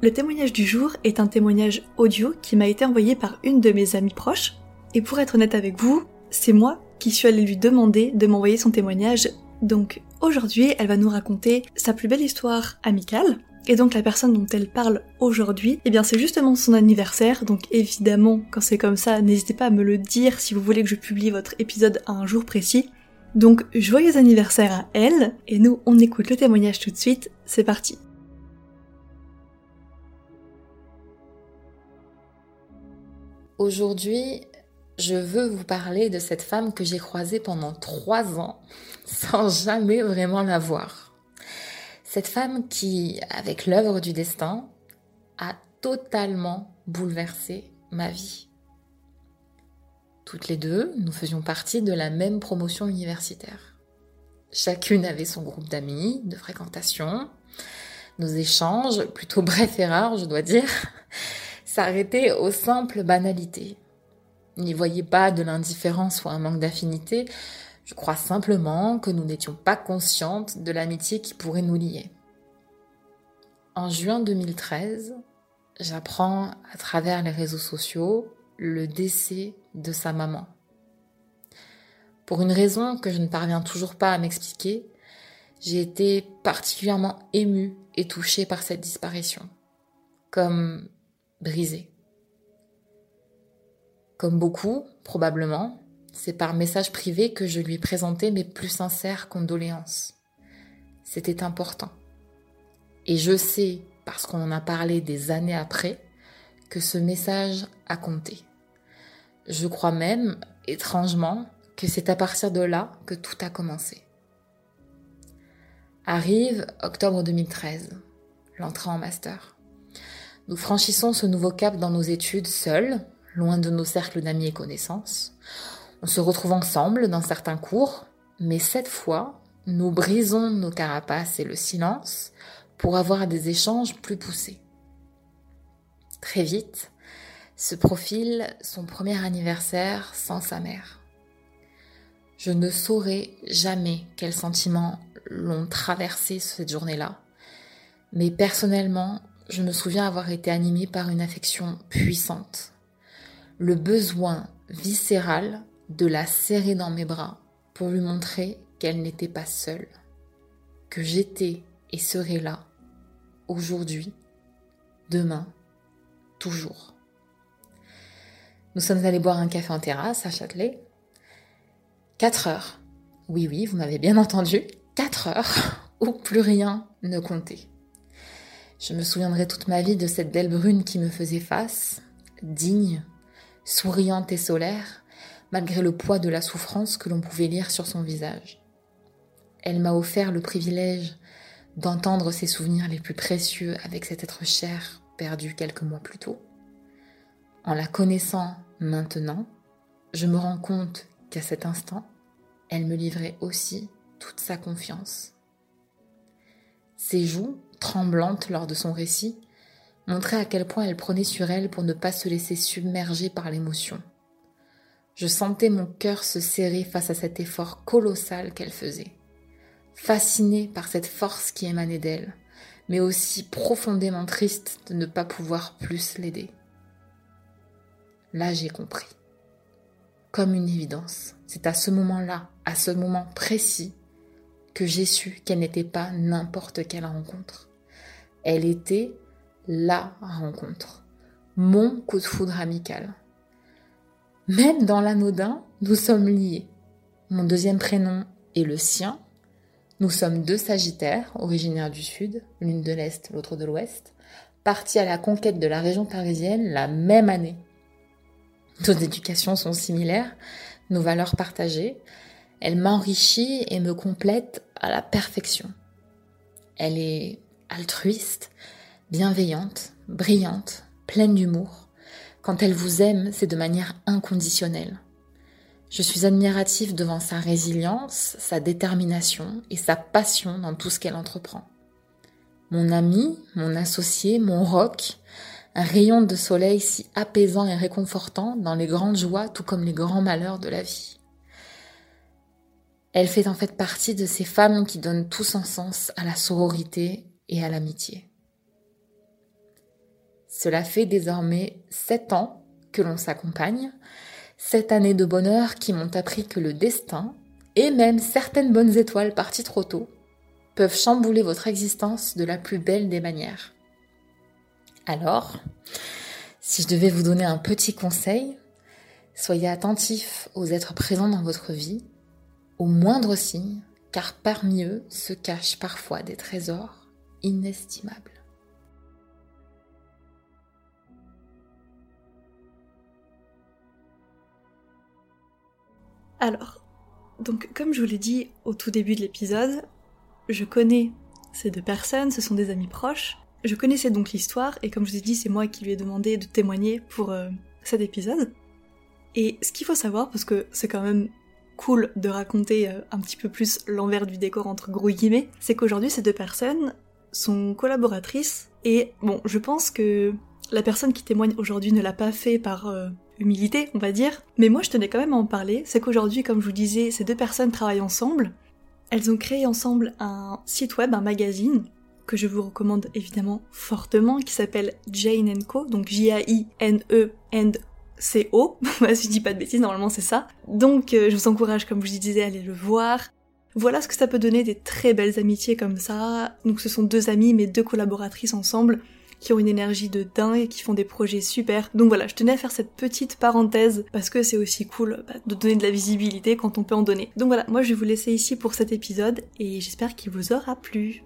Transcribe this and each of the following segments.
le témoignage du jour est un témoignage audio qui m'a été envoyé par une de mes amies proches. Et pour être honnête avec vous, c'est moi qui suis allée lui demander de m'envoyer son témoignage. Donc aujourd'hui, elle va nous raconter sa plus belle histoire amicale. Et donc la personne dont elle parle aujourd'hui, eh bien c'est justement son anniversaire. Donc évidemment, quand c'est comme ça, n'hésitez pas à me le dire si vous voulez que je publie votre épisode à un jour précis. Donc joyeux anniversaire à elle. Et nous, on écoute le témoignage tout de suite. C'est parti. Aujourd'hui, je veux vous parler de cette femme que j'ai croisée pendant trois ans sans jamais vraiment la voir. Cette femme qui, avec l'œuvre du destin, a totalement bouleversé ma vie. Toutes les deux, nous faisions partie de la même promotion universitaire. Chacune avait son groupe d'amis, de fréquentation. Nos échanges, plutôt brefs et rares, je dois dire, s'arrêter aux simples banalités. N'y voyez pas de l'indifférence ou un manque d'affinité, je crois simplement que nous n'étions pas conscientes de l'amitié qui pourrait nous lier. En juin 2013, j'apprends à travers les réseaux sociaux le décès de sa maman. Pour une raison que je ne parviens toujours pas à m'expliquer, j'ai été particulièrement émue et touchée par cette disparition. Comme brisé. Comme beaucoup, probablement, c'est par message privé que je lui ai présenté mes plus sincères condoléances. C'était important. Et je sais, parce qu'on en a parlé des années après, que ce message a compté. Je crois même, étrangement, que c'est à partir de là que tout a commencé. Arrive octobre 2013, l'entrée en master. Nous franchissons ce nouveau cap dans nos études seuls, loin de nos cercles d'amis et connaissances. On se retrouve ensemble dans certains cours, mais cette fois, nous brisons nos carapaces et le silence pour avoir des échanges plus poussés. Très vite, se profile son premier anniversaire sans sa mère. Je ne saurais jamais quels sentiments l'ont traversé cette journée-là, mais personnellement, je me souviens avoir été animée par une affection puissante. Le besoin viscéral de la serrer dans mes bras pour lui montrer qu'elle n'était pas seule, que j'étais et serais là, aujourd'hui, demain, toujours. Nous sommes allés boire un café en terrasse à Châtelet. Quatre heures. Oui, oui, vous m'avez bien entendu. Quatre heures où plus rien ne comptait. Je me souviendrai toute ma vie de cette belle brune qui me faisait face, digne, souriante et solaire, malgré le poids de la souffrance que l'on pouvait lire sur son visage. Elle m'a offert le privilège d'entendre ses souvenirs les plus précieux avec cet être cher perdu quelques mois plus tôt. En la connaissant maintenant, je me rends compte qu'à cet instant, elle me livrait aussi toute sa confiance. Ses joues tremblante lors de son récit, montrait à quel point elle prenait sur elle pour ne pas se laisser submerger par l'émotion. Je sentais mon cœur se serrer face à cet effort colossal qu'elle faisait, fascinée par cette force qui émanait d'elle, mais aussi profondément triste de ne pas pouvoir plus l'aider. Là, j'ai compris. Comme une évidence. C'est à ce moment-là, à ce moment précis, que j'ai su qu'elle n'était pas n'importe quelle rencontre. Elle était la rencontre, mon coup de foudre amical. Même dans l'anodin, nous sommes liés. Mon deuxième prénom est le sien. Nous sommes deux Sagittaires, originaires du Sud, l'une de l'Est, l'autre de l'Ouest, partis à la conquête de la région parisienne la même année. Nos éducations sont similaires, nos valeurs partagées. Elle m'enrichit et me complète à la perfection. Elle est altruiste, bienveillante, brillante, pleine d'humour. Quand elle vous aime, c'est de manière inconditionnelle. Je suis admirative devant sa résilience, sa détermination et sa passion dans tout ce qu'elle entreprend. Mon ami, mon associé, mon roc, un rayon de soleil si apaisant et réconfortant dans les grandes joies tout comme les grands malheurs de la vie. Elle fait en fait partie de ces femmes qui donnent tout son sens à la sororité et à l'amitié. Cela fait désormais sept ans que l'on s'accompagne, sept années de bonheur qui m'ont appris que le destin, et même certaines bonnes étoiles parties trop tôt, peuvent chambouler votre existence de la plus belle des manières. Alors, si je devais vous donner un petit conseil, soyez attentif aux êtres présents dans votre vie, aux moindres signes, car parmi eux se cachent parfois des trésors inestimables. Alors, donc comme je vous l'ai dit au tout début de l'épisode, je connais ces deux personnes, ce sont des amis proches. Je connaissais donc l'histoire et comme je vous ai dit, c'est moi qui lui ai demandé de témoigner pour euh, cet épisode. Et ce qu'il faut savoir, parce que c'est quand même cool de raconter euh, un petit peu plus l'envers du décor entre gros guillemets, c'est qu'aujourd'hui ces deux personnes sont collaboratrices et bon, je pense que la personne qui témoigne aujourd'hui ne l'a pas fait par euh, humilité, on va dire. Mais moi, je tenais quand même à en parler. C'est qu'aujourd'hui, comme je vous disais, ces deux personnes travaillent ensemble. Elles ont créé ensemble un site web, un magazine, que je vous recommande évidemment fortement, qui s'appelle Jane Co. Donc J-A-I-N-E-N-C-O. si je dis pas de bêtises, normalement c'est ça. Donc, euh, je vous encourage, comme je disais, à aller le voir. Voilà ce que ça peut donner des très belles amitiés comme ça. Donc, ce sont deux amies, mais deux collaboratrices ensemble qui ont une énergie de dingue, et qui font des projets super. Donc voilà, je tenais à faire cette petite parenthèse parce que c'est aussi cool bah, de donner de la visibilité quand on peut en donner. Donc voilà, moi je vais vous laisser ici pour cet épisode et j'espère qu'il vous aura plu.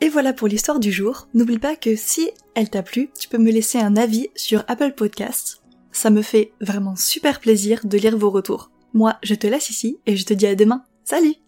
Et voilà pour l'histoire du jour. N'oublie pas que si elle t'a plu, tu peux me laisser un avis sur Apple Podcasts. Ça me fait vraiment super plaisir de lire vos retours. Moi, je te laisse ici et je te dis à demain. Salut